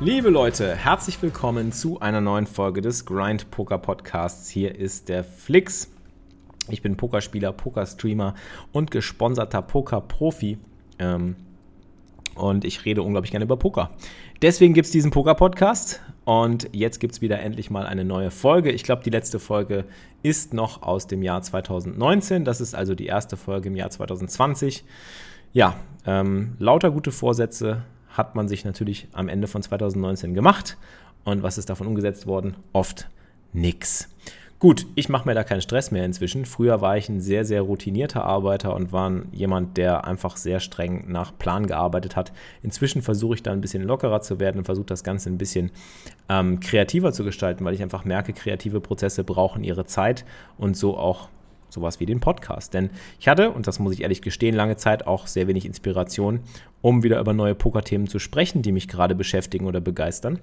Liebe Leute, herzlich willkommen zu einer neuen Folge des Grind Poker Podcasts. Hier ist der Flix. Ich bin Pokerspieler, Pokerstreamer und gesponserter Pokerprofi. Ähm, und ich rede unglaublich gerne über Poker. Deswegen gibt es diesen Poker-Podcast und jetzt gibt es wieder endlich mal eine neue Folge. Ich glaube, die letzte Folge ist noch aus dem Jahr 2019. Das ist also die erste Folge im Jahr 2020. Ja, ähm, lauter gute Vorsätze hat man sich natürlich am Ende von 2019 gemacht. Und was ist davon umgesetzt worden? Oft nix. Gut, ich mache mir da keinen Stress mehr inzwischen. Früher war ich ein sehr, sehr routinierter Arbeiter und war jemand, der einfach sehr streng nach Plan gearbeitet hat. Inzwischen versuche ich da ein bisschen lockerer zu werden und versuche das Ganze ein bisschen ähm, kreativer zu gestalten, weil ich einfach merke, kreative Prozesse brauchen ihre Zeit und so auch sowas wie den Podcast. Denn ich hatte, und das muss ich ehrlich gestehen, lange Zeit auch sehr wenig Inspiration, um wieder über neue Pokerthemen zu sprechen, die mich gerade beschäftigen oder begeistern.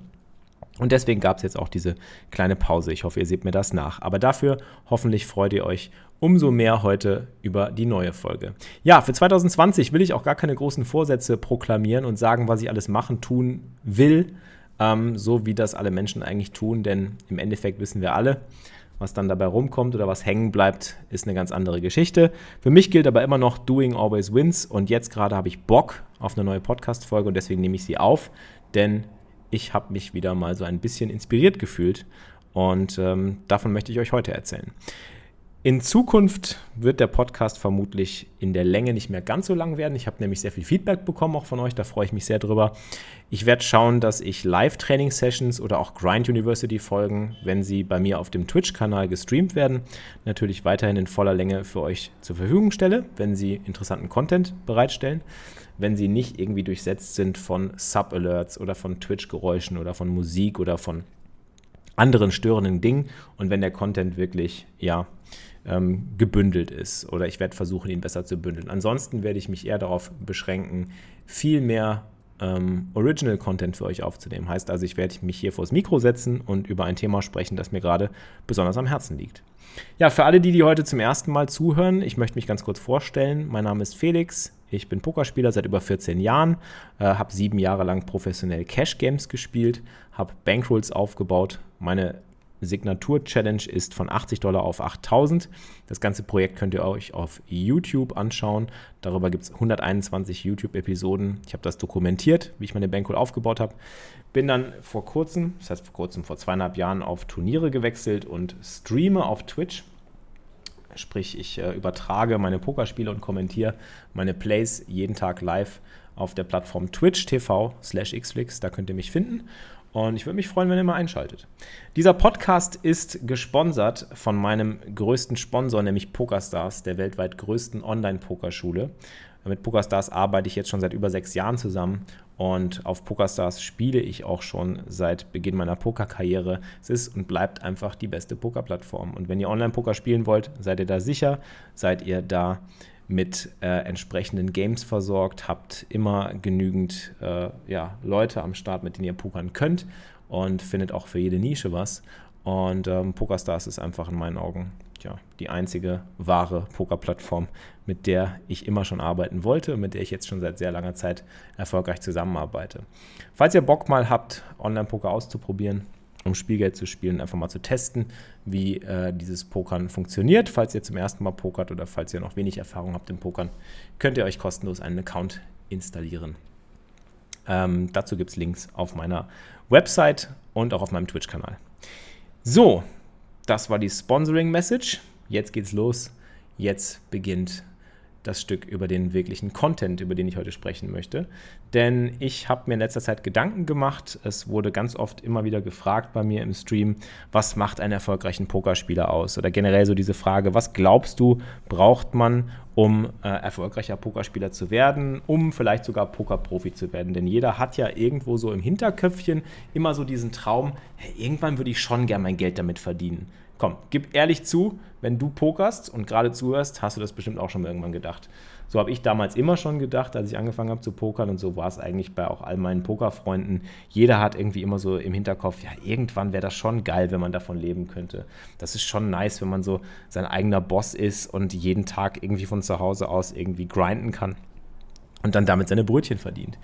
Und deswegen gab es jetzt auch diese kleine Pause. Ich hoffe, ihr seht mir das nach. Aber dafür hoffentlich freut ihr euch umso mehr heute über die neue Folge. Ja, für 2020 will ich auch gar keine großen Vorsätze proklamieren und sagen, was ich alles machen, tun will, ähm, so wie das alle Menschen eigentlich tun. Denn im Endeffekt wissen wir alle, was dann dabei rumkommt oder was hängen bleibt, ist eine ganz andere Geschichte. Für mich gilt aber immer noch Doing Always Wins und jetzt gerade habe ich Bock auf eine neue Podcast-Folge und deswegen nehme ich sie auf, denn ich habe mich wieder mal so ein bisschen inspiriert gefühlt und ähm, davon möchte ich euch heute erzählen. In Zukunft wird der Podcast vermutlich in der Länge nicht mehr ganz so lang werden. Ich habe nämlich sehr viel Feedback bekommen, auch von euch, da freue ich mich sehr drüber. Ich werde schauen, dass ich Live-Training-Sessions oder auch Grind University-Folgen, wenn sie bei mir auf dem Twitch-Kanal gestreamt werden, natürlich weiterhin in voller Länge für euch zur Verfügung stelle, wenn sie interessanten Content bereitstellen wenn sie nicht irgendwie durchsetzt sind von Sub-Alerts oder von Twitch-Geräuschen oder von Musik oder von anderen störenden Dingen und wenn der Content wirklich, ja, ähm, gebündelt ist oder ich werde versuchen, ihn besser zu bündeln. Ansonsten werde ich mich eher darauf beschränken, viel mehr ähm, Original Content für euch aufzunehmen. Heißt also, ich werde mich hier vors Mikro setzen und über ein Thema sprechen, das mir gerade besonders am Herzen liegt. Ja, für alle, die, die heute zum ersten Mal zuhören, ich möchte mich ganz kurz vorstellen. Mein Name ist Felix. Ich bin Pokerspieler seit über 14 Jahren, äh, habe sieben Jahre lang professionell Cash Games gespielt, habe Bankrolls aufgebaut. Meine Signatur-Challenge ist von 80 Dollar auf 8000. Das ganze Projekt könnt ihr euch auf YouTube anschauen. Darüber gibt es 121 YouTube-Episoden. Ich habe das dokumentiert, wie ich meine Bankroll aufgebaut habe. Bin dann vor kurzem, das heißt vor kurzem, vor zweieinhalb Jahren auf Turniere gewechselt und streame auf Twitch. Sprich, ich äh, übertrage meine Pokerspiele und kommentiere meine Plays jeden Tag live auf der Plattform Twitch TV slash xflix. Da könnt ihr mich finden. Und ich würde mich freuen, wenn ihr mal einschaltet. Dieser Podcast ist gesponsert von meinem größten Sponsor, nämlich PokerStars, der weltweit größten Online-Pokerschule. Mit PokerStars arbeite ich jetzt schon seit über sechs Jahren zusammen und auf PokerStars spiele ich auch schon seit Beginn meiner Pokerkarriere. Es ist und bleibt einfach die beste Pokerplattform. Und wenn ihr Online-Poker spielen wollt, seid ihr da sicher, seid ihr da mit äh, entsprechenden Games versorgt, habt immer genügend äh, ja, Leute am Start, mit denen ihr pokern könnt und findet auch für jede Nische was. Und ähm, PokerStars ist einfach in meinen Augen ja, die einzige wahre Pokerplattform, mit der ich immer schon arbeiten wollte und mit der ich jetzt schon seit sehr langer Zeit erfolgreich zusammenarbeite. Falls ihr Bock mal habt, Online-Poker auszuprobieren, um Spielgeld zu spielen, einfach mal zu testen, wie äh, dieses Pokern funktioniert. Falls ihr zum ersten Mal pokert oder falls ihr noch wenig Erfahrung habt im Pokern, könnt ihr euch kostenlos einen Account installieren. Ähm, dazu gibt es Links auf meiner Website und auch auf meinem Twitch-Kanal. So, das war die Sponsoring-Message. Jetzt geht's los. Jetzt beginnt das Stück über den wirklichen Content, über den ich heute sprechen möchte. Denn ich habe mir in letzter Zeit Gedanken gemacht. Es wurde ganz oft immer wieder gefragt bei mir im Stream, was macht einen erfolgreichen Pokerspieler aus? Oder generell so diese Frage, was glaubst du, braucht man, um äh, erfolgreicher Pokerspieler zu werden, um vielleicht sogar Pokerprofi zu werden? Denn jeder hat ja irgendwo so im Hinterköpfchen immer so diesen Traum, hey, irgendwann würde ich schon gern mein Geld damit verdienen. Komm, gib ehrlich zu, wenn du pokerst und gerade zuhörst, hast du das bestimmt auch schon irgendwann gedacht. So habe ich damals immer schon gedacht, als ich angefangen habe zu pokern und so war es eigentlich bei auch all meinen Pokerfreunden. Jeder hat irgendwie immer so im Hinterkopf, ja, irgendwann wäre das schon geil, wenn man davon leben könnte. Das ist schon nice, wenn man so sein eigener Boss ist und jeden Tag irgendwie von zu Hause aus irgendwie grinden kann. und dann damit seine Brötchen verdient.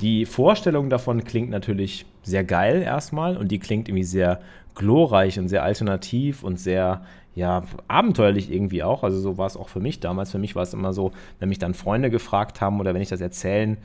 Die Vorstellung davon klingt natürlich sehr geil erstmal und die klingt irgendwie sehr glorreich und sehr alternativ und sehr ja, abenteuerlich irgendwie auch. Also so war es auch für mich damals. Für mich war es immer so, wenn mich dann Freunde gefragt haben oder wenn ich das erzählen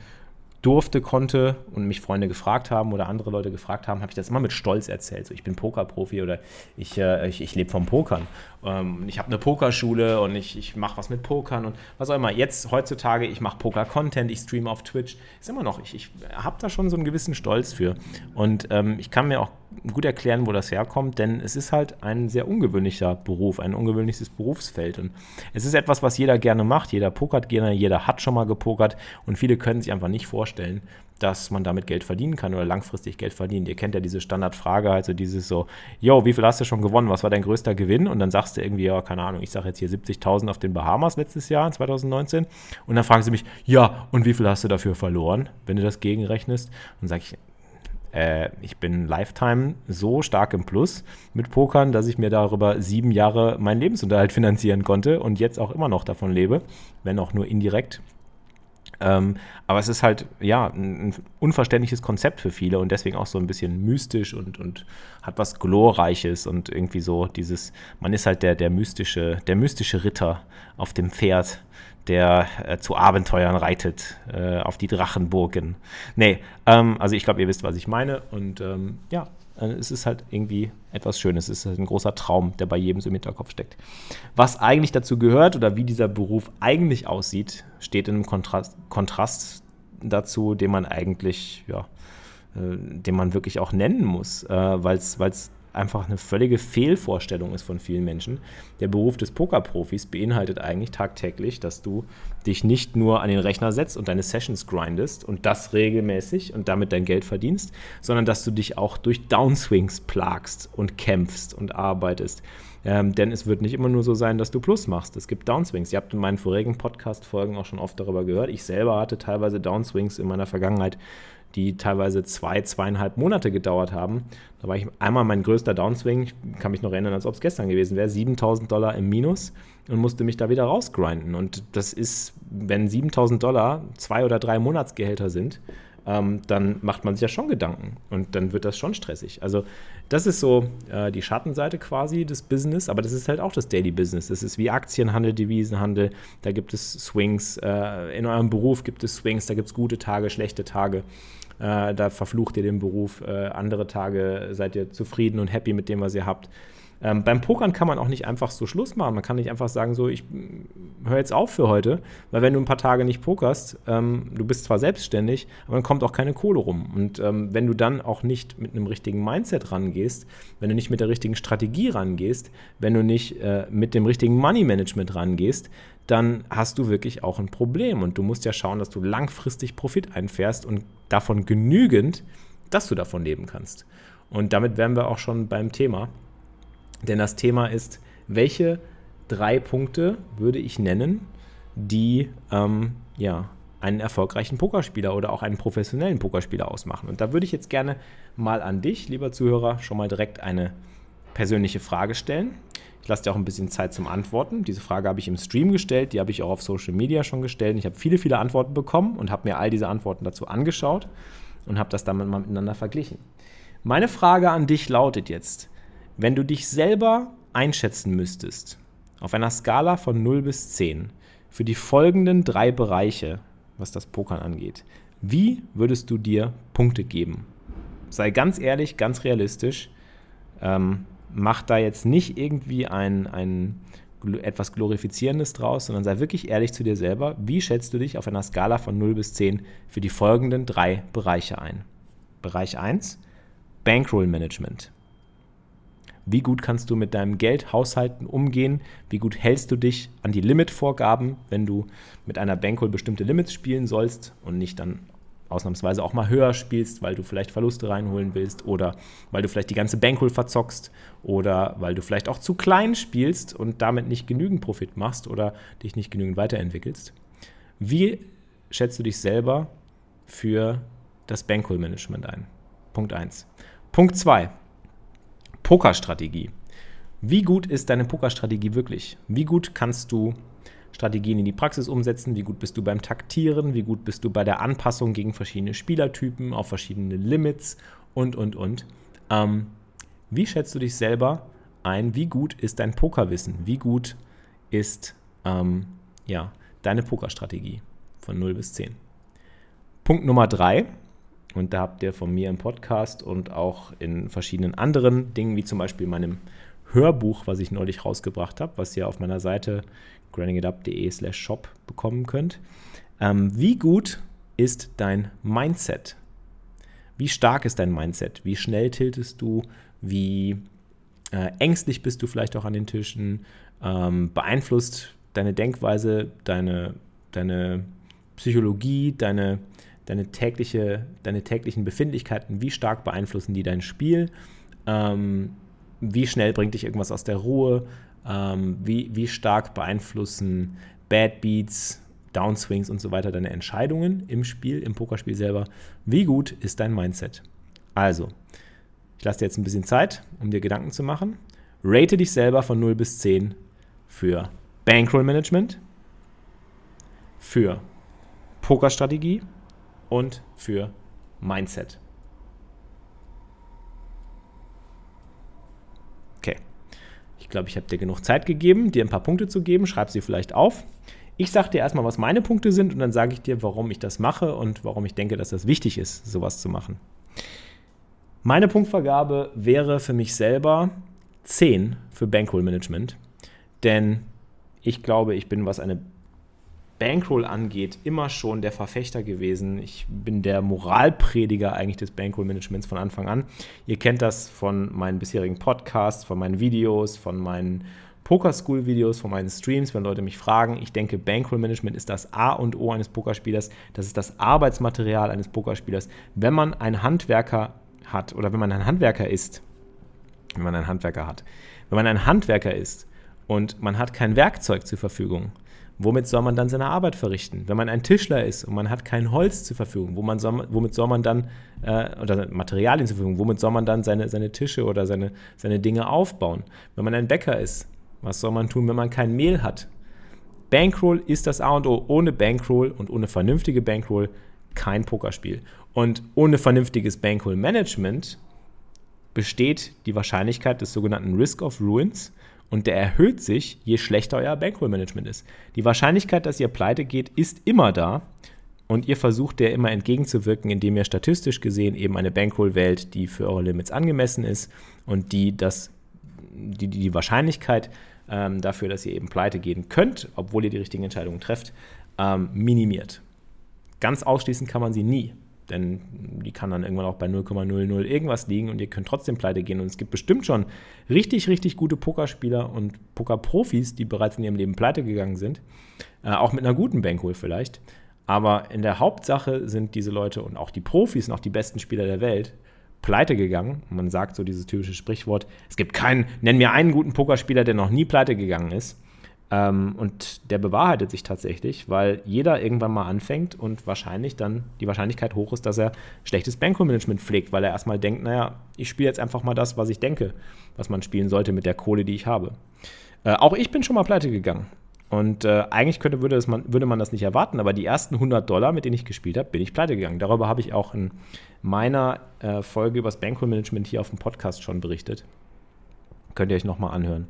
durfte, konnte und mich Freunde gefragt haben oder andere Leute gefragt haben, habe ich das immer mit Stolz erzählt. So, ich bin Pokerprofi oder ich, äh, ich, ich lebe vom Pokern. Ähm, ich habe eine Pokerschule und ich, ich mache was mit Pokern und was auch immer. Jetzt, heutzutage, ich mache Poker-Content, ich streame auf Twitch. Ist immer noch, ich, ich habe da schon so einen gewissen Stolz für. Und ähm, ich kann mir auch gut erklären, wo das herkommt, denn es ist halt ein sehr ungewöhnlicher Beruf, ein ungewöhnliches Berufsfeld. Und es ist etwas, was jeder gerne macht. Jeder pokert gerne, jeder hat schon mal gepokert und viele können sich einfach nicht vorstellen, dass man damit Geld verdienen kann oder langfristig Geld verdienen. Ihr kennt ja diese Standardfrage, also dieses so, yo, wie viel hast du schon gewonnen? Was war dein größter Gewinn? Und dann sagst du irgendwie, ja, keine Ahnung, ich sage jetzt hier 70.000 auf den Bahamas letztes Jahr, 2019. Und dann fragen sie mich, ja, und wie viel hast du dafür verloren, wenn du das gegenrechnest? Und sage ich, äh, ich bin Lifetime so stark im Plus mit Pokern, dass ich mir darüber sieben Jahre meinen Lebensunterhalt finanzieren konnte und jetzt auch immer noch davon lebe, wenn auch nur indirekt. Ähm, aber es ist halt, ja, ein, unverständliches Konzept für viele und deswegen auch so ein bisschen mystisch und, und hat was Glorreiches und irgendwie so dieses, man ist halt der, der mystische, der mystische Ritter auf dem Pferd der äh, zu Abenteuern reitet, äh, auf die Drachenburgen. Nee, ähm, also ich glaube, ihr wisst, was ich meine. Und ähm, ja, äh, es ist halt irgendwie etwas Schönes. Es ist halt ein großer Traum, der bei jedem so im Hinterkopf steckt. Was eigentlich dazu gehört oder wie dieser Beruf eigentlich aussieht, steht in einem Kontrast, Kontrast dazu, den man eigentlich, ja, äh, den man wirklich auch nennen muss, äh, weil es einfach eine völlige Fehlvorstellung ist von vielen Menschen. Der Beruf des Pokerprofis beinhaltet eigentlich tagtäglich, dass du dich nicht nur an den Rechner setzt und deine Sessions grindest und das regelmäßig und damit dein Geld verdienst, sondern dass du dich auch durch Downswings plagst und kämpfst und arbeitest. Ähm, denn es wird nicht immer nur so sein, dass du Plus machst. Es gibt Downswings. Ihr habt in meinen vorigen Podcast-Folgen auch schon oft darüber gehört. Ich selber hatte teilweise Downswings in meiner Vergangenheit die teilweise zwei, zweieinhalb Monate gedauert haben. Da war ich einmal mein größter Downswing, ich kann mich noch erinnern, als ob es gestern gewesen wäre, 7000 Dollar im Minus und musste mich da wieder rausgrinden. Und das ist, wenn 7000 Dollar zwei oder drei Monatsgehälter sind, ähm, dann macht man sich ja schon Gedanken und dann wird das schon stressig. Also das ist so äh, die Schattenseite quasi des Business, aber das ist halt auch das Daily Business. Das ist wie Aktienhandel, Devisenhandel, da gibt es Swings, äh, in eurem Beruf gibt es Swings, da gibt es gute Tage, schlechte Tage. Äh, da verflucht ihr den Beruf. Äh, andere Tage seid ihr zufrieden und happy mit dem, was ihr habt. Ähm, beim Pokern kann man auch nicht einfach so Schluss machen. Man kann nicht einfach sagen, so, ich höre jetzt auf für heute, weil wenn du ein paar Tage nicht pokerst, ähm, du bist zwar selbstständig, aber dann kommt auch keine Kohle rum. Und ähm, wenn du dann auch nicht mit einem richtigen Mindset rangehst, wenn du nicht mit der richtigen Strategie rangehst, wenn du nicht äh, mit dem richtigen Money Management rangehst, dann hast du wirklich auch ein Problem. Und du musst ja schauen, dass du langfristig Profit einfährst und davon genügend, dass du davon leben kannst. Und damit wären wir auch schon beim Thema. Denn das Thema ist, welche drei Punkte würde ich nennen, die ähm, ja, einen erfolgreichen Pokerspieler oder auch einen professionellen Pokerspieler ausmachen. Und da würde ich jetzt gerne mal an dich, lieber Zuhörer, schon mal direkt eine persönliche Frage stellen. Ich lasse dir auch ein bisschen Zeit zum Antworten. Diese Frage habe ich im Stream gestellt, die habe ich auch auf Social Media schon gestellt. Ich habe viele, viele Antworten bekommen und habe mir all diese Antworten dazu angeschaut und habe das dann mal miteinander verglichen. Meine Frage an dich lautet jetzt, wenn du dich selber einschätzen müsstest, auf einer Skala von 0 bis 10, für die folgenden drei Bereiche, was das Pokern angeht, wie würdest du dir Punkte geben? Sei ganz ehrlich, ganz realistisch. Ähm, mach da jetzt nicht irgendwie ein, ein etwas Glorifizierendes draus, sondern sei wirklich ehrlich zu dir selber. Wie schätzt du dich auf einer Skala von 0 bis 10 für die folgenden drei Bereiche ein? Bereich 1, Bankroll Management. Wie gut kannst du mit deinem Geld haushalten, umgehen? Wie gut hältst du dich an die Limitvorgaben, wenn du mit einer Bankroll bestimmte Limits spielen sollst und nicht dann ausnahmsweise auch mal höher spielst, weil du vielleicht Verluste reinholen willst oder weil du vielleicht die ganze Bankroll verzockst oder weil du vielleicht auch zu klein spielst und damit nicht genügend Profit machst oder dich nicht genügend weiterentwickelst. Wie schätzt du dich selber für das Bankroll-Management ein? Punkt 1. Punkt 2. Pokerstrategie. Wie gut ist deine Pokerstrategie wirklich? Wie gut kannst du Strategien in die Praxis umsetzen, wie gut bist du beim Taktieren, wie gut bist du bei der Anpassung gegen verschiedene Spielertypen, auf verschiedene Limits und, und, und. Ähm, wie schätzt du dich selber ein? Wie gut ist dein Pokerwissen? Wie gut ist ähm, ja, deine Pokerstrategie von 0 bis 10? Punkt Nummer 3, und da habt ihr von mir im Podcast und auch in verschiedenen anderen Dingen, wie zum Beispiel meinem Hörbuch, was ich neulich rausgebracht habe, was ihr auf meiner Seite grindingitup.de slash shop bekommen könnt. Ähm, wie gut ist dein Mindset? Wie stark ist dein Mindset? Wie schnell tiltest du? Wie äh, ängstlich bist du vielleicht auch an den Tischen? Ähm, beeinflusst deine Denkweise, deine, deine Psychologie, deine, deine, tägliche, deine täglichen Befindlichkeiten, wie stark beeinflussen die dein Spiel? Ähm, wie schnell bringt dich irgendwas aus der Ruhe? Ähm, wie, wie stark beeinflussen Bad Beats, Downswings und so weiter deine Entscheidungen im Spiel, im Pokerspiel selber? Wie gut ist dein Mindset? Also, ich lasse dir jetzt ein bisschen Zeit, um dir Gedanken zu machen. Rate dich selber von 0 bis 10 für Bankroll Management, für Pokerstrategie und für Mindset. Okay. Ich glaube, ich habe dir genug Zeit gegeben, dir ein paar Punkte zu geben. Schreib sie vielleicht auf. Ich sage dir erstmal, was meine Punkte sind und dann sage ich dir, warum ich das mache und warum ich denke, dass das wichtig ist, sowas zu machen. Meine Punktvergabe wäre für mich selber 10 für Bankroll Management, denn ich glaube, ich bin, was eine Bankroll angeht, immer schon der Verfechter gewesen. Ich bin der Moralprediger eigentlich des Bankroll-Managements von Anfang an. Ihr kennt das von meinen bisherigen Podcasts, von meinen Videos, von meinen Poker-School-Videos, von meinen Streams, wenn Leute mich fragen. Ich denke, Bankroll-Management ist das A und O eines Pokerspielers. Das ist das Arbeitsmaterial eines Pokerspielers. Wenn man einen Handwerker hat oder wenn man ein Handwerker ist, wenn man einen Handwerker hat, wenn man ein Handwerker ist und man hat kein Werkzeug zur Verfügung, womit soll man dann seine Arbeit verrichten? Wenn man ein Tischler ist und man hat kein Holz zur Verfügung, wo soll, womit soll man dann, äh, oder Materialien zur Verfügung, womit soll man dann seine, seine Tische oder seine, seine Dinge aufbauen? Wenn man ein Bäcker ist, was soll man tun, wenn man kein Mehl hat? Bankroll ist das A und O. Ohne Bankroll und ohne vernünftige Bankroll kein Pokerspiel. Und ohne vernünftiges Bankroll-Management besteht die Wahrscheinlichkeit des sogenannten Risk of Ruins, und der erhöht sich, je schlechter euer Bankroll-Management ist. Die Wahrscheinlichkeit, dass ihr pleite geht, ist immer da. Und ihr versucht der immer entgegenzuwirken, indem ihr statistisch gesehen eben eine Bankroll wählt, die für eure Limits angemessen ist und die das, die, die Wahrscheinlichkeit ähm, dafür, dass ihr eben pleite gehen könnt, obwohl ihr die richtigen Entscheidungen trefft, ähm, minimiert. Ganz ausschließen kann man sie nie. Denn die kann dann irgendwann auch bei 0,00 irgendwas liegen und ihr könnt trotzdem pleite gehen. Und es gibt bestimmt schon richtig, richtig gute Pokerspieler und Pokerprofis, die bereits in ihrem Leben pleite gegangen sind. Äh, auch mit einer guten Bankroll vielleicht. Aber in der Hauptsache sind diese Leute und auch die Profis und auch die besten Spieler der Welt pleite gegangen. Man sagt so dieses typische Sprichwort: Es gibt keinen, nenn mir einen guten Pokerspieler, der noch nie pleite gegangen ist. Ähm, und der bewahrheitet sich tatsächlich, weil jeder irgendwann mal anfängt und wahrscheinlich dann die Wahrscheinlichkeit hoch ist, dass er schlechtes Bankroll-Management pflegt, weil er erstmal denkt, naja, ich spiele jetzt einfach mal das, was ich denke, was man spielen sollte mit der Kohle, die ich habe. Äh, auch ich bin schon mal pleite gegangen. Und äh, eigentlich könnte, würde, man, würde man das nicht erwarten, aber die ersten 100 Dollar, mit denen ich gespielt habe, bin ich pleite gegangen. Darüber habe ich auch in meiner äh, Folge über das Bankroll-Management hier auf dem Podcast schon berichtet. Könnt ihr euch nochmal anhören.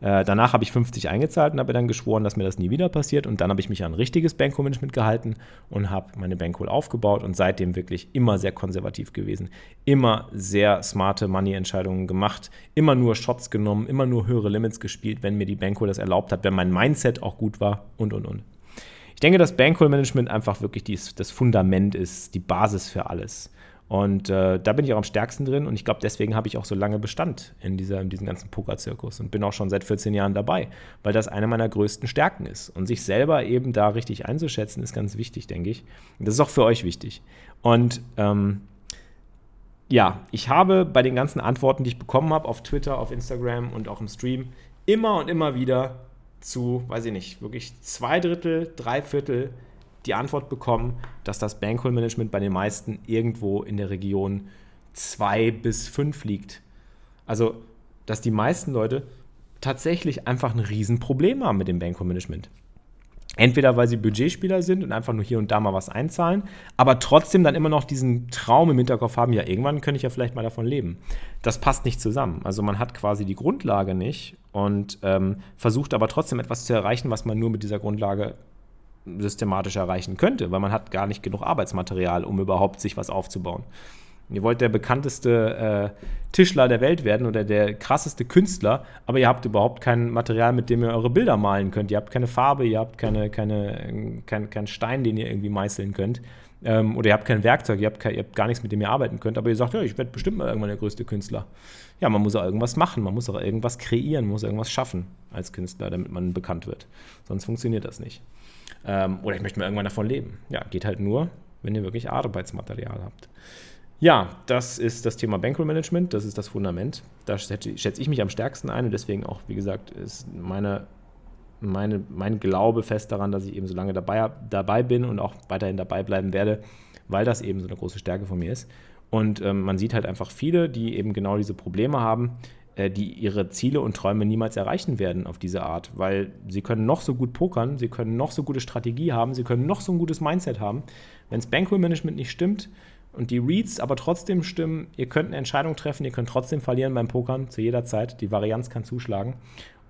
Äh, danach habe ich 50 eingezahlt und habe dann geschworen, dass mir das nie wieder passiert. Und dann habe ich mich an richtiges Bankroll-Management gehalten und habe meine Bankroll aufgebaut und seitdem wirklich immer sehr konservativ gewesen. Immer sehr smarte Money-Entscheidungen gemacht, immer nur Shots genommen, immer nur höhere Limits gespielt, wenn mir die Bankroll das erlaubt hat, wenn mein Mindset auch gut war und und und. Ich denke, dass Bankroll-Management einfach wirklich dies, das Fundament ist, die Basis für alles. Und äh, da bin ich auch am stärksten drin und ich glaube, deswegen habe ich auch so lange Bestand in, dieser, in diesem ganzen Pokerzirkus und bin auch schon seit 14 Jahren dabei, weil das eine meiner größten Stärken ist. Und sich selber eben da richtig einzuschätzen, ist ganz wichtig, denke ich. Und das ist auch für euch wichtig. Und ähm, ja, ich habe bei den ganzen Antworten, die ich bekommen habe auf Twitter, auf Instagram und auch im Stream, immer und immer wieder zu, weiß ich nicht, wirklich zwei Drittel, drei Viertel die Antwort bekommen, dass das Bankroll-Management bei den meisten irgendwo in der Region 2 bis 5 liegt. Also, dass die meisten Leute tatsächlich einfach ein Riesenproblem haben mit dem Bankroll-Management. Entweder weil sie Budgetspieler sind und einfach nur hier und da mal was einzahlen, aber trotzdem dann immer noch diesen Traum im Hinterkopf haben, ja, irgendwann könnte ich ja vielleicht mal davon leben. Das passt nicht zusammen. Also man hat quasi die Grundlage nicht und ähm, versucht aber trotzdem etwas zu erreichen, was man nur mit dieser Grundlage systematisch erreichen könnte, weil man hat gar nicht genug Arbeitsmaterial, um überhaupt sich was aufzubauen. Ihr wollt der bekannteste äh, Tischler der Welt werden oder der krasseste Künstler, aber ihr habt überhaupt kein Material, mit dem ihr eure Bilder malen könnt. Ihr habt keine Farbe, ihr habt keine, keine, kein, keinen Stein, den ihr irgendwie meißeln könnt. Ähm, oder ihr habt kein Werkzeug, ihr habt, kein, ihr habt gar nichts, mit dem ihr arbeiten könnt, aber ihr sagt, ja, ich werde bestimmt mal irgendwann der größte Künstler. Ja, man muss auch irgendwas machen, man muss auch irgendwas kreieren, man muss irgendwas schaffen als Künstler, damit man bekannt wird. Sonst funktioniert das nicht. Ähm, oder ich möchte mal irgendwann davon leben. Ja, geht halt nur, wenn ihr wirklich Arbeitsmaterial habt. Ja, das ist das Thema Bankroll Management, das ist das Fundament. Da schätze ich mich am stärksten ein und deswegen auch, wie gesagt, ist meine, meine, mein Glaube fest daran, dass ich eben so lange dabei, dabei bin und auch weiterhin dabei bleiben werde, weil das eben so eine große Stärke von mir ist. Und ähm, man sieht halt einfach viele, die eben genau diese Probleme haben, die ihre Ziele und Träume niemals erreichen werden auf diese Art, weil sie können noch so gut pokern, sie können noch so gute Strategie haben, sie können noch so ein gutes Mindset haben. Wenn das Bankroll Management nicht stimmt, und die Reads aber trotzdem stimmen, ihr könnt eine Entscheidung treffen, ihr könnt trotzdem verlieren beim Pokern zu jeder Zeit. Die Varianz kann zuschlagen.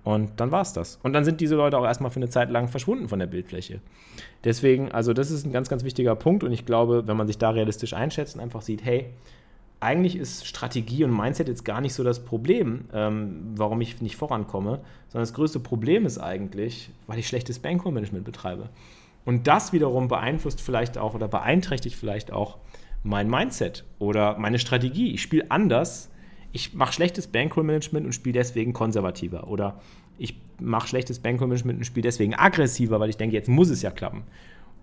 Und dann war es das. Und dann sind diese Leute auch erstmal für eine Zeit lang verschwunden von der Bildfläche. Deswegen, also das ist ein ganz, ganz wichtiger Punkt. Und ich glaube, wenn man sich da realistisch einschätzt und einfach sieht, hey, eigentlich ist Strategie und Mindset jetzt gar nicht so das Problem, ähm, warum ich nicht vorankomme, sondern das größte Problem ist eigentlich, weil ich schlechtes Bankroll-Management betreibe. Und das wiederum beeinflusst vielleicht auch oder beeinträchtigt vielleicht auch mein Mindset oder meine Strategie. Ich spiele anders. Ich mache schlechtes Bankroll-Management und spiele deswegen konservativer. Oder ich mache schlechtes Bankroll-Management und spiele deswegen aggressiver, weil ich denke, jetzt muss es ja klappen.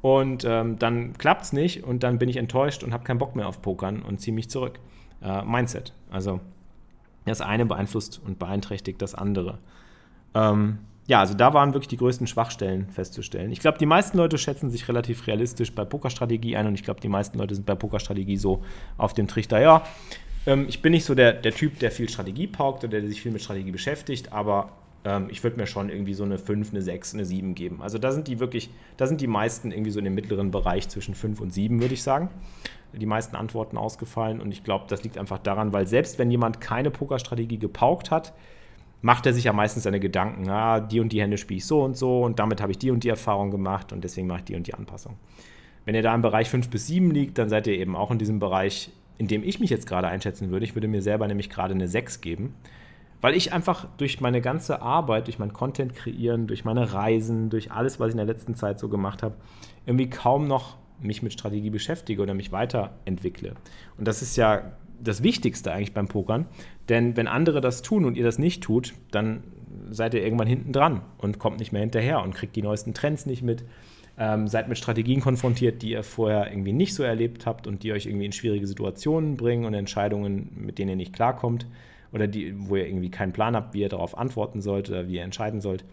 Und ähm, dann klappt es nicht und dann bin ich enttäuscht und habe keinen Bock mehr auf Pokern und ziehe mich zurück. Äh, Mindset. Also das eine beeinflusst und beeinträchtigt das andere. Ähm, ja, also da waren wirklich die größten Schwachstellen festzustellen. Ich glaube, die meisten Leute schätzen sich relativ realistisch bei Pokerstrategie ein und ich glaube, die meisten Leute sind bei Pokerstrategie so auf dem Trichter, ja, ähm, ich bin nicht so der, der Typ, der viel Strategie paukt oder der sich viel mit Strategie beschäftigt, aber ähm, ich würde mir schon irgendwie so eine 5, eine 6, eine 7 geben. Also da sind die wirklich, da sind die meisten irgendwie so in dem mittleren Bereich zwischen 5 und 7, würde ich sagen. Die meisten Antworten ausgefallen und ich glaube, das liegt einfach daran, weil selbst wenn jemand keine Pokerstrategie gepaukt hat, macht er sich ja meistens seine Gedanken, ah, die und die Hände spiele ich so und so und damit habe ich die und die Erfahrung gemacht und deswegen mache ich die und die Anpassung. Wenn ihr da im Bereich 5 bis 7 liegt, dann seid ihr eben auch in diesem Bereich, in dem ich mich jetzt gerade einschätzen würde. Ich würde mir selber nämlich gerade eine 6 geben, weil ich einfach durch meine ganze Arbeit, durch mein Content kreieren, durch meine Reisen, durch alles, was ich in der letzten Zeit so gemacht habe, irgendwie kaum noch mich mit Strategie beschäftige oder mich weiterentwickle. Und das ist ja das Wichtigste eigentlich beim Pokern. Denn wenn andere das tun und ihr das nicht tut, dann seid ihr irgendwann hinten dran und kommt nicht mehr hinterher und kriegt die neuesten Trends nicht mit. Ähm, seid mit Strategien konfrontiert, die ihr vorher irgendwie nicht so erlebt habt und die euch irgendwie in schwierige Situationen bringen und Entscheidungen, mit denen ihr nicht klarkommt oder die, wo ihr irgendwie keinen Plan habt, wie ihr darauf antworten sollt oder wie ihr entscheiden sollt.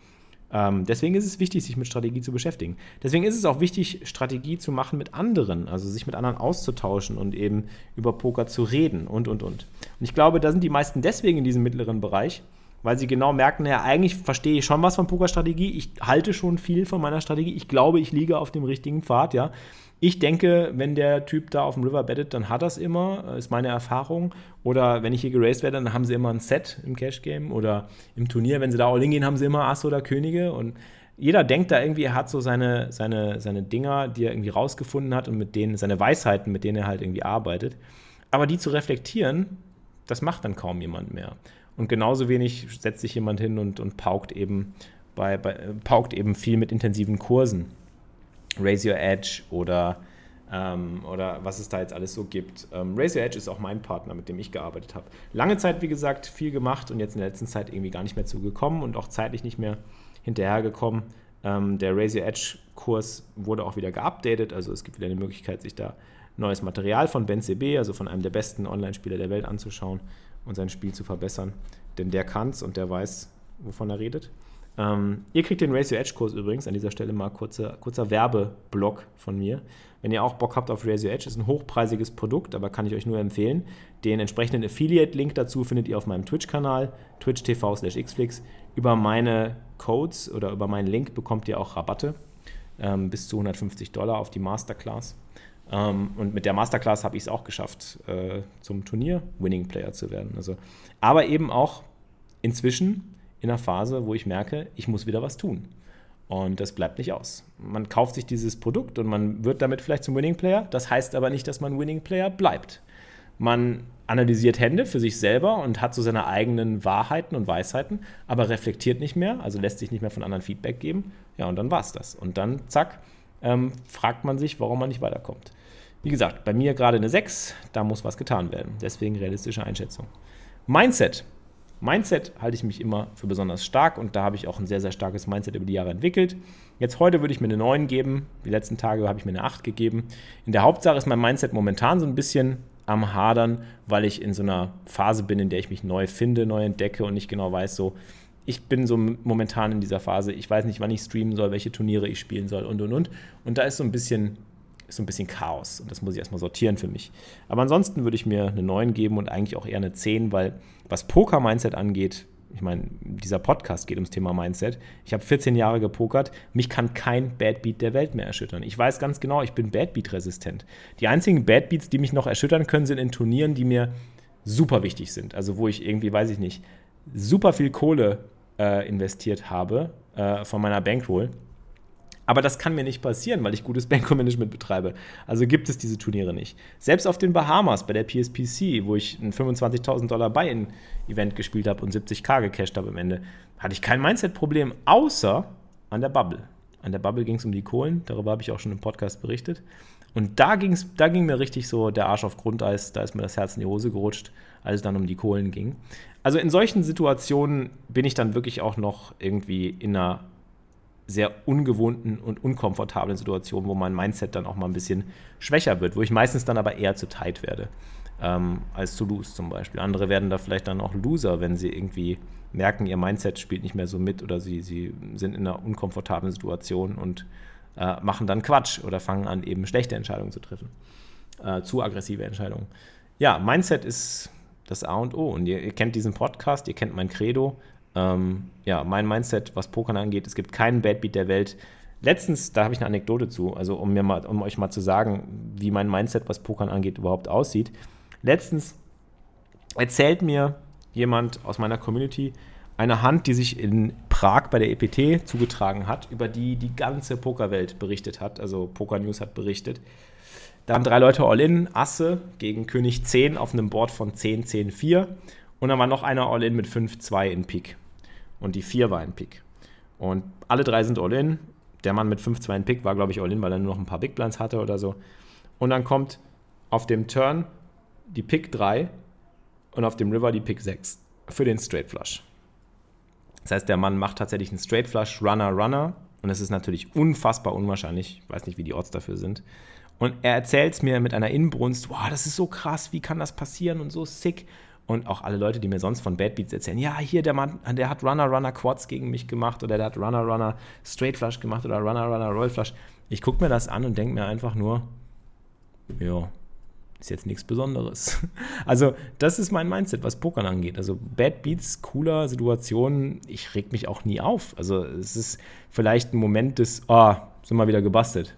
Ähm, deswegen ist es wichtig, sich mit Strategie zu beschäftigen. Deswegen ist es auch wichtig, Strategie zu machen mit anderen, also sich mit anderen auszutauschen und eben über Poker zu reden und, und, und. Und ich glaube, da sind die meisten deswegen in diesem mittleren Bereich, weil sie genau merken, ja, eigentlich verstehe ich schon was von Pokerstrategie, ich halte schon viel von meiner Strategie, ich glaube, ich liege auf dem richtigen Pfad, ja. Ich denke, wenn der Typ da auf dem River bettet, dann hat das immer, äh, ist meine Erfahrung. Oder wenn ich hier geraced werde, dann haben sie immer ein Set im Cash Game. Oder im Turnier, wenn sie da all in gehen, haben sie immer Ass oder Könige. Und jeder denkt da irgendwie, er hat so seine, seine, seine Dinger, die er irgendwie rausgefunden hat und mit denen, seine Weisheiten, mit denen er halt irgendwie arbeitet. Aber die zu reflektieren, das macht dann kaum jemand mehr. Und genauso wenig setzt sich jemand hin und, und paukt eben bei, bei, paukt eben viel mit intensiven Kursen. Raise Your Edge oder, ähm, oder was es da jetzt alles so gibt. Ähm, Raise Your Edge ist auch mein Partner, mit dem ich gearbeitet habe. Lange Zeit, wie gesagt, viel gemacht und jetzt in der letzten Zeit irgendwie gar nicht mehr zugekommen und auch zeitlich nicht mehr hinterhergekommen. Ähm, der Raise Your Edge Kurs wurde auch wieder geupdatet, also es gibt wieder eine Möglichkeit, sich da neues Material von Ben CB, also von einem der besten Online-Spieler der Welt anzuschauen und sein Spiel zu verbessern. Denn der kann es und der weiß, wovon er redet. Ähm, ihr kriegt den Raise Your Edge Kurs übrigens an dieser Stelle mal kurzer, kurzer Werbeblock von mir. Wenn ihr auch Bock habt auf Raise Your Edge, ist ein hochpreisiges Produkt, aber kann ich euch nur empfehlen. Den entsprechenden Affiliate-Link dazu findet ihr auf meinem Twitch-Kanal, twitch.tv slash xflix. Über meine Codes oder über meinen Link bekommt ihr auch Rabatte. ähm, bis zu 150 Dollar auf die Masterclass. Ähm, und mit der Masterclass habe ich es auch geschafft, äh, zum Turnier Winning Player zu werden. Also, aber eben auch inzwischen in einer Phase, wo ich merke, ich muss wieder was tun. Und das bleibt nicht aus. Man kauft sich dieses Produkt und man wird damit vielleicht zum Winning Player. Das heißt aber nicht, dass man Winning Player bleibt. Man analysiert Hände für sich selber und hat so seine eigenen Wahrheiten und Weisheiten, aber reflektiert nicht mehr, also lässt sich nicht mehr von anderen Feedback geben. Ja, und dann war es das. Und dann, zack, ähm, fragt man sich, warum man nicht weiterkommt. Wie gesagt, bei mir gerade eine 6, da muss was getan werden. Deswegen realistische Einschätzung. Mindset. Mindset halte ich mich immer für besonders stark und da habe ich auch ein sehr, sehr starkes Mindset über die Jahre entwickelt. Jetzt heute würde ich mir eine 9 geben. Die letzten Tage habe ich mir eine 8 gegeben. In der Hauptsache ist mein Mindset momentan so ein bisschen am Hadern, weil ich in so einer Phase bin, in der ich mich neu finde, neu entdecke und nicht genau weiß, so, ich bin so momentan in dieser Phase, ich weiß nicht, wann ich streamen soll, welche Turniere ich spielen soll und und und. Und da ist so ein bisschen, ist so ein bisschen Chaos und das muss ich erstmal sortieren für mich. Aber ansonsten würde ich mir eine 9 geben und eigentlich auch eher eine 10, weil was Poker-Mindset angeht, ich meine, dieser Podcast geht ums Thema Mindset. Ich habe 14 Jahre gepokert. Mich kann kein Bad Beat der Welt mehr erschüttern. Ich weiß ganz genau, ich bin Bad Beat resistent. Die einzigen Bad Beats, die mich noch erschüttern können, sind in Turnieren, die mir super wichtig sind. Also wo ich irgendwie, weiß ich nicht, super viel Kohle äh, investiert habe äh, von meiner Bankroll aber das kann mir nicht passieren, weil ich gutes Bankroll-Management betreibe. Also gibt es diese Turniere nicht. Selbst auf den Bahamas bei der PSPC, wo ich ein 25.000 Dollar Buy-In-Event gespielt habe und 70k gecasht habe am Ende, hatte ich kein Mindset-Problem, außer an der Bubble. An der Bubble ging es um die Kohlen, darüber habe ich auch schon im Podcast berichtet. Und da, ging's, da ging mir richtig so der Arsch auf Grundeis, da ist mir das Herz in die Hose gerutscht, als es dann um die Kohlen ging. Also in solchen Situationen bin ich dann wirklich auch noch irgendwie in einer sehr ungewohnten und unkomfortablen Situationen, wo mein Mindset dann auch mal ein bisschen schwächer wird, wo ich meistens dann aber eher zu tight werde ähm, als zu lose zum Beispiel. Andere werden da vielleicht dann auch Loser, wenn sie irgendwie merken, ihr Mindset spielt nicht mehr so mit oder sie, sie sind in einer unkomfortablen Situation und äh, machen dann Quatsch oder fangen an, eben schlechte Entscheidungen zu treffen. Äh, zu aggressive Entscheidungen. Ja, Mindset ist das A und O. Und ihr, ihr kennt diesen Podcast, ihr kennt mein Credo. Ähm, ja, mein Mindset, was Pokern angeht, es gibt keinen Bad Beat der Welt. Letztens, da habe ich eine Anekdote zu, also um, mir mal, um euch mal zu sagen, wie mein Mindset, was Pokern angeht, überhaupt aussieht. Letztens erzählt mir jemand aus meiner Community eine Hand, die sich in Prag bei der EPT zugetragen hat, über die die ganze Pokerwelt berichtet hat, also Poker News hat berichtet. Da haben drei Leute All-In, Asse gegen König 10 auf einem Board von 10, 10, 4 und dann war noch einer All-In mit 5, 2 in Pik und die 4 war ein Pick. Und alle drei sind All-In. Der Mann mit 5-2 in Pick war, glaube ich, All-In, weil er nur noch ein paar Big Blinds hatte oder so. Und dann kommt auf dem Turn die Pick 3 und auf dem River die Pick 6 für den Straight Flush. Das heißt, der Mann macht tatsächlich einen Straight Flush, Runner, Runner. Und es ist natürlich unfassbar unwahrscheinlich. Ich weiß nicht, wie die Odds dafür sind. Und er erzählt es mir mit einer Inbrunst: Wow, das ist so krass, wie kann das passieren und so sick. Und auch alle Leute, die mir sonst von Bad Beats erzählen, ja, hier der Mann, der hat Runner Runner Quads gegen mich gemacht oder der hat Runner Runner Straight Flush gemacht oder Runner Runner Roll Flush. Ich gucke mir das an und denke mir einfach nur, ja, ist jetzt nichts Besonderes. Also, das ist mein Mindset, was Pokern angeht. Also, Bad Beats, cooler Situationen, ich reg mich auch nie auf. Also, es ist vielleicht ein Moment des, oh, sind wir wieder gebastelt.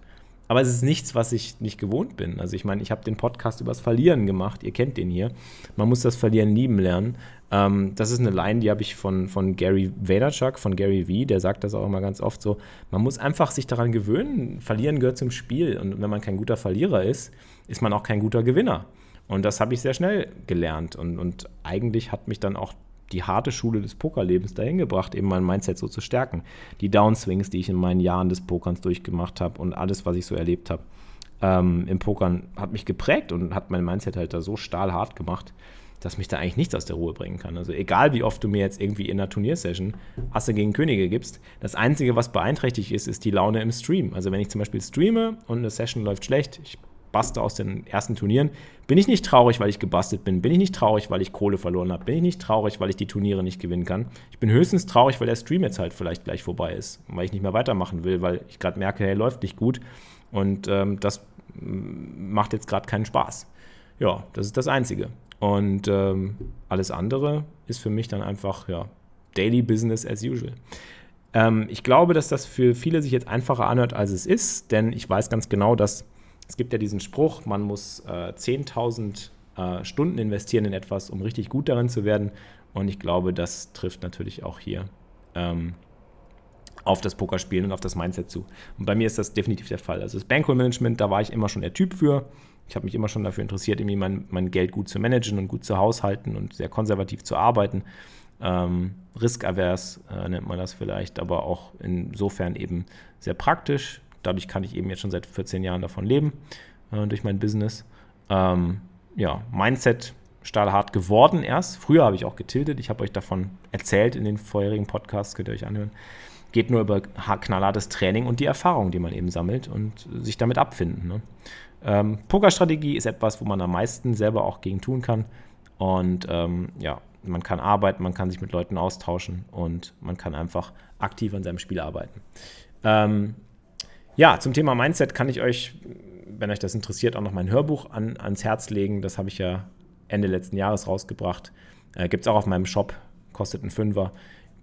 Aber es ist nichts, was ich nicht gewohnt bin. Also ich meine, ich habe den Podcast übers Verlieren gemacht. Ihr kennt den hier. Man muss das Verlieren lieben lernen. Ähm, das ist eine Line, die habe ich von, von Gary Vaynerchuk, von Gary V. Der sagt das auch immer ganz oft so. Man muss einfach sich daran gewöhnen. Verlieren gehört zum Spiel. Und wenn man kein guter Verlierer ist, ist man auch kein guter Gewinner. Und das habe ich sehr schnell gelernt. Und, und eigentlich hat mich dann auch die harte Schule des Pokerlebens dahin gebracht, eben mein Mindset so zu stärken. Die Downswings, die ich in meinen Jahren des Pokerns durchgemacht habe und alles, was ich so erlebt habe ähm, im Pokern, hat mich geprägt und hat mein Mindset halt da so stahlhart gemacht, dass mich da eigentlich nichts aus der Ruhe bringen kann. Also egal, wie oft du mir jetzt irgendwie in einer Turniersession Asse gegen Könige gibst, das Einzige, was beeinträchtigt ist, ist die Laune im Stream. Also wenn ich zum Beispiel streame und eine Session läuft schlecht, ich baste aus den ersten Turnieren, bin ich nicht traurig, weil ich gebastelt bin. Bin ich nicht traurig, weil ich Kohle verloren habe. Bin ich nicht traurig, weil ich die Turniere nicht gewinnen kann. Ich bin höchstens traurig, weil der Stream jetzt halt vielleicht gleich vorbei ist. Weil ich nicht mehr weitermachen will, weil ich gerade merke, hey, läuft nicht gut. Und ähm, das mm, macht jetzt gerade keinen Spaß. Ja, das ist das Einzige. Und ähm, alles andere ist für mich dann einfach, ja, Daily Business as usual. Ähm, ich glaube, dass das für viele sich jetzt einfacher anhört, als es ist, denn ich weiß ganz genau, dass es gibt ja diesen Spruch, man muss äh, 10.000 äh, Stunden investieren in etwas, um richtig gut darin zu werden. Und ich glaube, das trifft natürlich auch hier ähm, auf das Pokerspielen und auf das Mindset zu. Und bei mir ist das definitiv der Fall. Also das Bankroll-Management, da war ich immer schon der Typ für. Ich habe mich immer schon dafür interessiert, irgendwie mein, mein Geld gut zu managen und gut zu haushalten und sehr konservativ zu arbeiten. Ähm, riskavers äh, nennt man das vielleicht, aber auch insofern eben sehr praktisch. Dadurch kann ich eben jetzt schon seit 14 Jahren davon leben, äh, durch mein Business. Ähm, ja, Mindset stahlhart geworden erst. Früher habe ich auch getiltet. Ich habe euch davon erzählt in den vorherigen Podcasts, könnt ihr euch anhören. Geht nur über knallhartes Training und die Erfahrung, die man eben sammelt und sich damit abfinden. Ne? Ähm, Pokerstrategie ist etwas, wo man am meisten selber auch gegen tun kann. Und ähm, ja, man kann arbeiten, man kann sich mit Leuten austauschen und man kann einfach aktiv an seinem Spiel arbeiten. Ähm, ja, zum Thema Mindset kann ich euch, wenn euch das interessiert, auch noch mein Hörbuch an, ans Herz legen. Das habe ich ja Ende letzten Jahres rausgebracht. Äh, Gibt es auch auf meinem Shop, kostet ein Fünfer,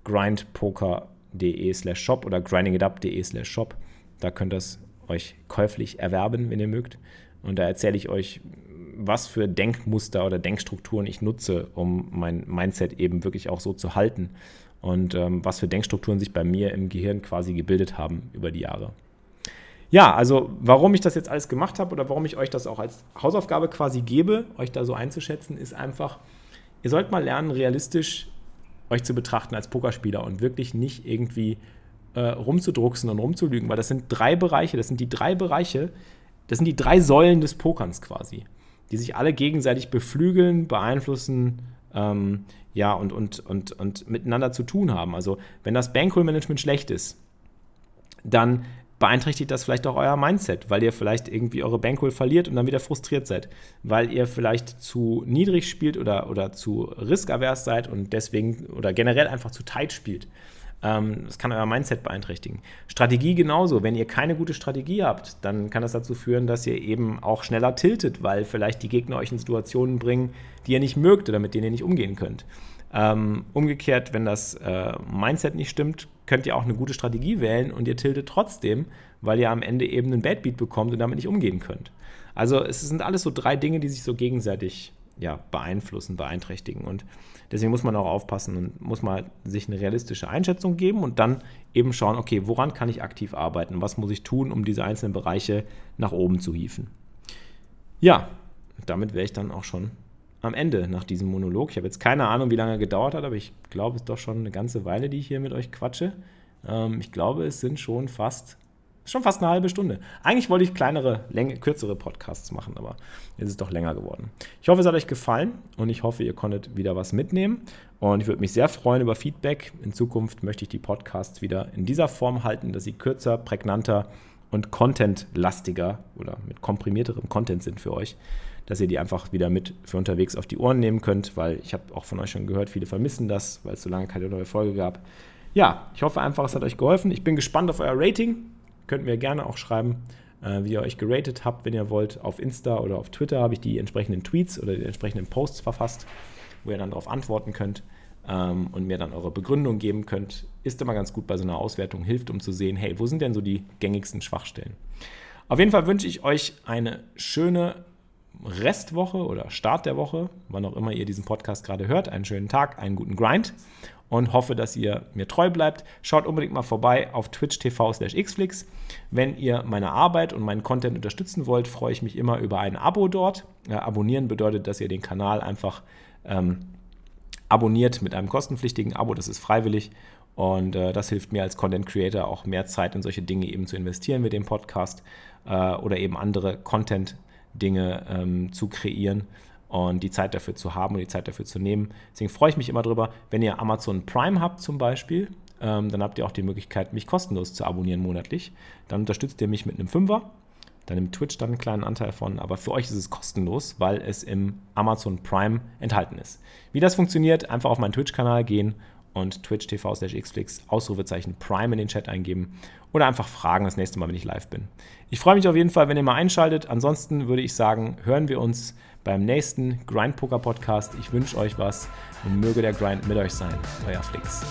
grindpoker.de slash shop oder grindingitup.de slash shop. Da könnt ihr es euch käuflich erwerben, wenn ihr mögt. Und da erzähle ich euch, was für Denkmuster oder Denkstrukturen ich nutze, um mein Mindset eben wirklich auch so zu halten. Und ähm, was für Denkstrukturen sich bei mir im Gehirn quasi gebildet haben über die Jahre ja, also warum ich das jetzt alles gemacht habe oder warum ich euch das auch als Hausaufgabe quasi gebe, euch da so einzuschätzen, ist einfach, ihr sollt mal lernen, realistisch euch zu betrachten als Pokerspieler und wirklich nicht irgendwie äh, rumzudrucksen und rumzulügen, weil das sind drei Bereiche, das sind die drei Bereiche, das sind die drei Säulen des Pokerns quasi, die sich alle gegenseitig beflügeln, beeinflussen, ähm, ja, und, und, und, und miteinander zu tun haben. Also, wenn das Bankroll-Management schlecht ist, dann beeinträchtigt das vielleicht auch euer Mindset, weil ihr vielleicht irgendwie eure Bankroll verliert und dann wieder frustriert seid, weil ihr vielleicht zu niedrig spielt oder, oder zu riskavers seid und deswegen oder generell einfach zu tight spielt. Ähm, das kann euer Mindset beeinträchtigen. Strategie genauso. Wenn ihr keine gute Strategie habt, dann kann das dazu führen, dass ihr eben auch schneller tiltet, weil vielleicht die Gegner euch in Situationen bringen, die ihr nicht mögt oder mit denen ihr nicht umgehen könnt. Ähm, umgekehrt, wenn das äh, Mindset nicht stimmt, könnt ihr auch eine gute Strategie wählen und ihr tiltet trotzdem, weil ihr am Ende eben einen Bad Beat bekommt und damit nicht umgehen könnt. Also es sind alles so drei Dinge, die sich so gegenseitig ja, beeinflussen, beeinträchtigen. Und deswegen muss man auch aufpassen und muss mal sich eine realistische Einschätzung geben und dann eben schauen, okay, woran kann ich aktiv arbeiten? Was muss ich tun, um diese einzelnen Bereiche nach oben zu hieven? Ja, damit wäre ich dann auch schon am Ende nach diesem Monolog. Ich habe jetzt keine Ahnung, wie lange er gedauert hat, aber ich glaube, es ist doch schon eine ganze Weile, die ich hier mit euch quatsche. Ähm, ich glaube, es sind schon fast, schon fast eine halbe Stunde. Eigentlich wollte ich kleinere, läng kürzere Podcasts machen, aber jetzt ist es doch länger geworden. Ich hoffe, es hat euch gefallen und ich hoffe, ihr konntet wieder was mitnehmen. Und ich würde mich sehr freuen über Feedback. In Zukunft möchte ich die Podcasts wieder in dieser Form halten, dass sie kürzer, prägnanter und contentlastiger oder mit komprimierterem Content sind für euch dass ihr die einfach wieder mit für unterwegs auf die Ohren nehmen könnt, weil ich habe auch von euch schon gehört, viele vermissen das, weil es so lange keine neue Folge gab. Ja, ich hoffe einfach, es hat euch geholfen. Ich bin gespannt auf euer Rating. Könnt mir gerne auch schreiben, äh, wie ihr euch geratet habt, wenn ihr wollt. Auf Insta oder auf Twitter habe ich die entsprechenden Tweets oder die entsprechenden Posts verfasst, wo ihr dann darauf antworten könnt ähm, und mir dann eure Begründung geben könnt. Ist immer ganz gut bei so einer Auswertung, hilft, um zu sehen, hey, wo sind denn so die gängigsten Schwachstellen? Auf jeden Fall wünsche ich euch eine schöne Restwoche oder Start der Woche, wann auch immer ihr diesen Podcast gerade hört, einen schönen Tag, einen guten Grind und hoffe, dass ihr mir treu bleibt. Schaut unbedingt mal vorbei auf twitch TV slash xflix. Wenn ihr meine Arbeit und meinen Content unterstützen wollt, freue ich mich immer über ein Abo dort. Ja, abonnieren bedeutet, dass ihr den Kanal einfach ähm, abonniert mit einem kostenpflichtigen Abo, das ist freiwillig. Und äh, das hilft mir als Content Creator auch mehr Zeit in solche Dinge eben zu investieren mit dem Podcast äh, oder eben andere Content Dinge ähm, zu kreieren und die Zeit dafür zu haben und die Zeit dafür zu nehmen. Deswegen freue ich mich immer drüber, wenn ihr Amazon Prime habt zum Beispiel, ähm, dann habt ihr auch die Möglichkeit, mich kostenlos zu abonnieren monatlich. Dann unterstützt ihr mich mit einem Fünfer. Dann nimmt Twitch dann einen kleinen Anteil von, aber für euch ist es kostenlos, weil es im Amazon Prime enthalten ist. Wie das funktioniert, einfach auf meinen Twitch-Kanal gehen und Twitch TV slash xflix Ausrufezeichen Prime in den Chat eingeben oder einfach fragen das nächste Mal, wenn ich live bin. Ich freue mich auf jeden Fall, wenn ihr mal einschaltet. Ansonsten würde ich sagen, hören wir uns beim nächsten Grind Poker Podcast. Ich wünsche euch was und möge der Grind mit euch sein. Euer Flix.